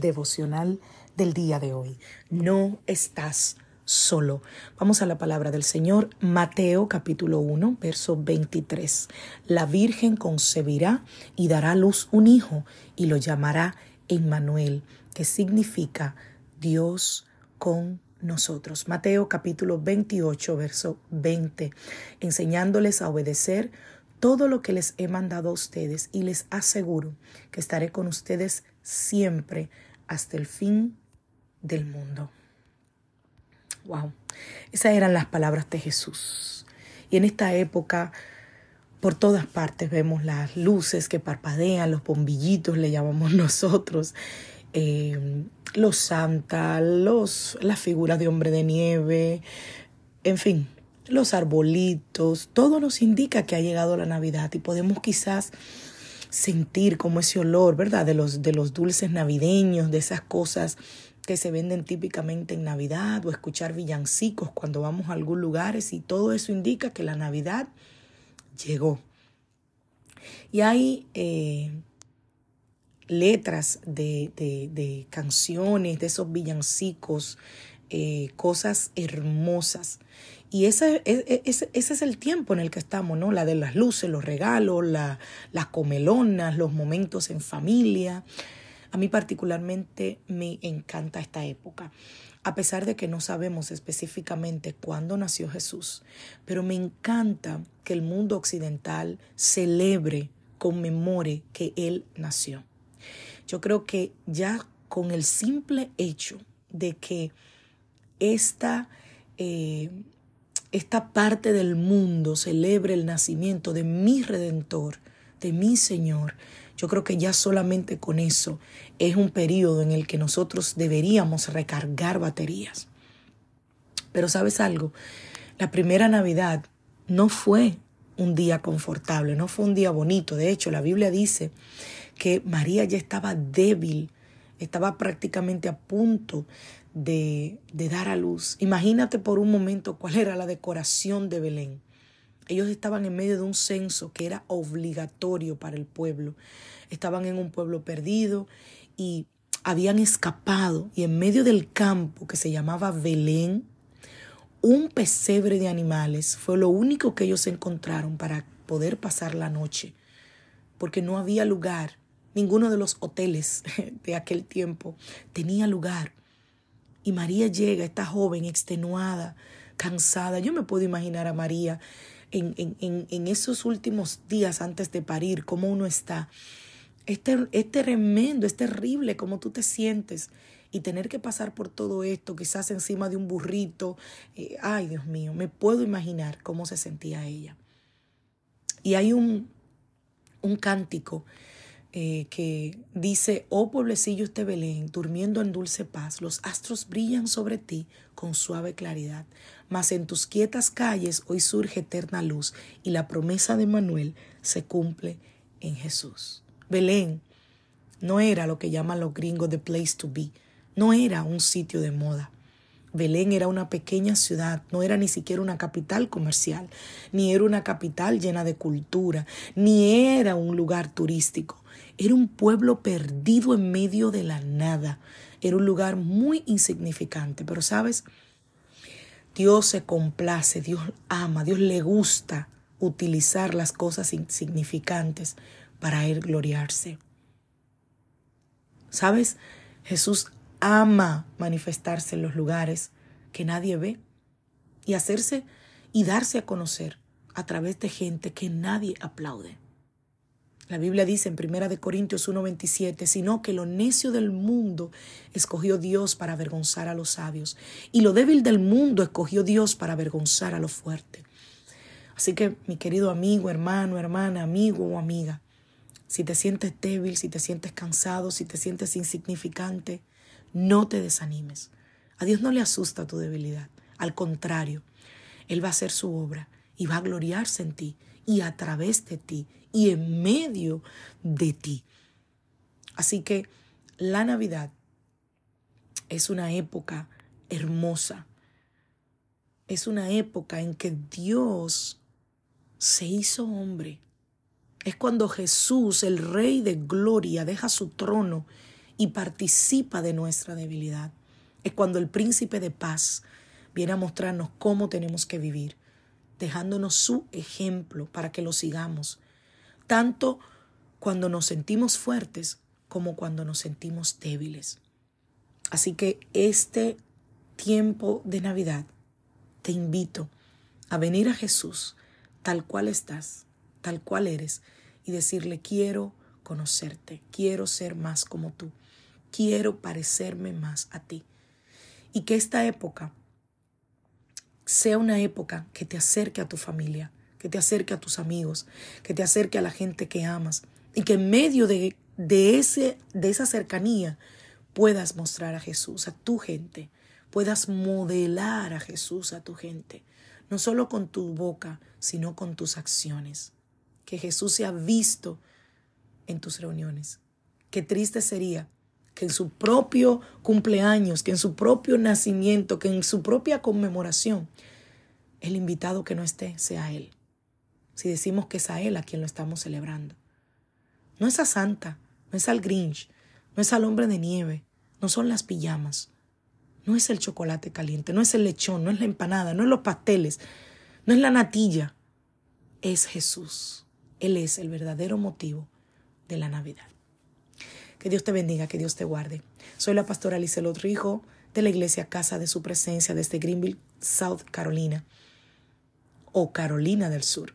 Devocional del día de hoy. No estás solo. Vamos a la palabra del Señor, Mateo capítulo 1, verso 23. La Virgen concebirá y dará a luz un hijo y lo llamará Emmanuel, que significa Dios con nosotros. Mateo capítulo 28, verso 20, enseñándoles a obedecer todo lo que les he mandado a ustedes y les aseguro que estaré con ustedes siempre hasta el fin del mundo. Wow, esas eran las palabras de Jesús. Y en esta época, por todas partes vemos las luces que parpadean, los bombillitos le llamamos nosotros, eh, los santas, los, las figuras de hombre de nieve, en fin, los arbolitos, todo nos indica que ha llegado la Navidad y podemos quizás sentir como ese olor, ¿verdad? De los, de los dulces navideños, de esas cosas que se venden típicamente en Navidad o escuchar villancicos cuando vamos a algún lugar y todo eso indica que la Navidad llegó. Y hay eh, letras de, de, canciones, de esos villancicos, eh, cosas hermosas. Y ese, ese, ese, es el tiempo en el que estamos, ¿no? La de las luces, los regalos, la, las comelonas, los momentos en familia. A mí particularmente me encanta esta época, a pesar de que no sabemos específicamente cuándo nació Jesús, pero me encanta que el mundo occidental celebre, conmemore que Él nació. Yo creo que ya con el simple hecho de que esta, eh, esta parte del mundo celebre el nacimiento de mi redentor, de mi Señor, yo creo que ya solamente con eso es un periodo en el que nosotros deberíamos recargar baterías. Pero sabes algo, la primera Navidad no fue un día confortable, no fue un día bonito. De hecho, la Biblia dice que María ya estaba débil, estaba prácticamente a punto de, de, dar a luz. Imagínate por un momento cuál era la decoración de Belén. Ellos estaban en medio de un censo que era obligatorio para el pueblo. Estaban en un pueblo perdido y habían escapado y en medio del campo que se llamaba Belén, un pesebre de animales fue lo único que ellos encontraron para poder pasar la noche, porque no había lugar, ninguno de los hoteles de aquel tiempo tenía lugar. Y María llega, esta joven extenuada, cansada. Yo me puedo imaginar a María en, en, en, esos últimos días antes de parir, cómo uno está. Es, es tremendo, es terrible cómo tú te sientes y tener que pasar por todo esto, quizás encima de un burrito. Eh, ay, Dios mío, me puedo imaginar cómo se sentía ella. Y hay un, un cántico eh, que dice, oh pueblecillo este Belén, durmiendo en dulce paz, los astros brillan sobre ti con suave claridad, mas en tus quietas calles hoy surge eterna luz y la promesa de Manuel se cumple en Jesús. Belén no era lo que llaman los gringos the place to be, no era un sitio de moda. Belén era una pequeña ciudad, no era ni siquiera una capital comercial, ni era una capital llena de cultura, ni era un lugar turístico. Era un pueblo perdido en medio de la nada. Era un lugar muy insignificante. Pero sabes, Dios se complace, Dios ama, Dios le gusta utilizar las cosas insignificantes para él gloriarse. ¿Sabes? Jesús ama manifestarse en los lugares que nadie ve y hacerse y darse a conocer a través de gente que nadie aplaude. La Biblia dice en 1 Corintios 1:27, sino que lo necio del mundo escogió Dios para avergonzar a los sabios, y lo débil del mundo escogió Dios para avergonzar a los fuertes. Así que, mi querido amigo, hermano, hermana, amigo o amiga, si te sientes débil, si te sientes cansado, si te sientes insignificante, no te desanimes. A Dios no le asusta tu debilidad. Al contrario, Él va a hacer su obra y va a gloriarse en ti y a través de ti y en medio de ti. Así que la Navidad es una época hermosa. Es una época en que Dios se hizo hombre. Es cuando Jesús, el Rey de Gloria, deja su trono y participa de nuestra debilidad. Es cuando el príncipe de paz viene a mostrarnos cómo tenemos que vivir, dejándonos su ejemplo para que lo sigamos tanto cuando nos sentimos fuertes como cuando nos sentimos débiles. Así que este tiempo de Navidad te invito a venir a Jesús tal cual estás, tal cual eres, y decirle, quiero conocerte, quiero ser más como tú, quiero parecerme más a ti. Y que esta época sea una época que te acerque a tu familia, que te acerque a tus amigos, que te acerque a la gente que amas y que en medio de, de, ese, de esa cercanía puedas mostrar a Jesús a tu gente, puedas modelar a Jesús a tu gente, no solo con tu boca, sino con tus acciones. Que Jesús sea visto en tus reuniones. Qué triste sería que en su propio cumpleaños, que en su propio nacimiento, que en su propia conmemoración, el invitado que no esté sea Él si decimos que es a Él a quien lo estamos celebrando. No es a Santa, no es al Grinch, no es al hombre de nieve, no son las pijamas, no es el chocolate caliente, no es el lechón, no es la empanada, no es los pasteles, no es la natilla, es Jesús. Él es el verdadero motivo de la Navidad. Que Dios te bendiga, que Dios te guarde. Soy la pastora Lizelot Rijo de la iglesia Casa de Su Presencia desde Greenville, South Carolina o Carolina del Sur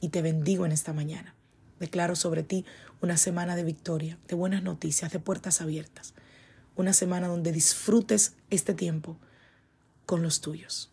y te bendigo en esta mañana. Declaro sobre ti una semana de victoria, de buenas noticias, de puertas abiertas. Una semana donde disfrutes este tiempo con los tuyos.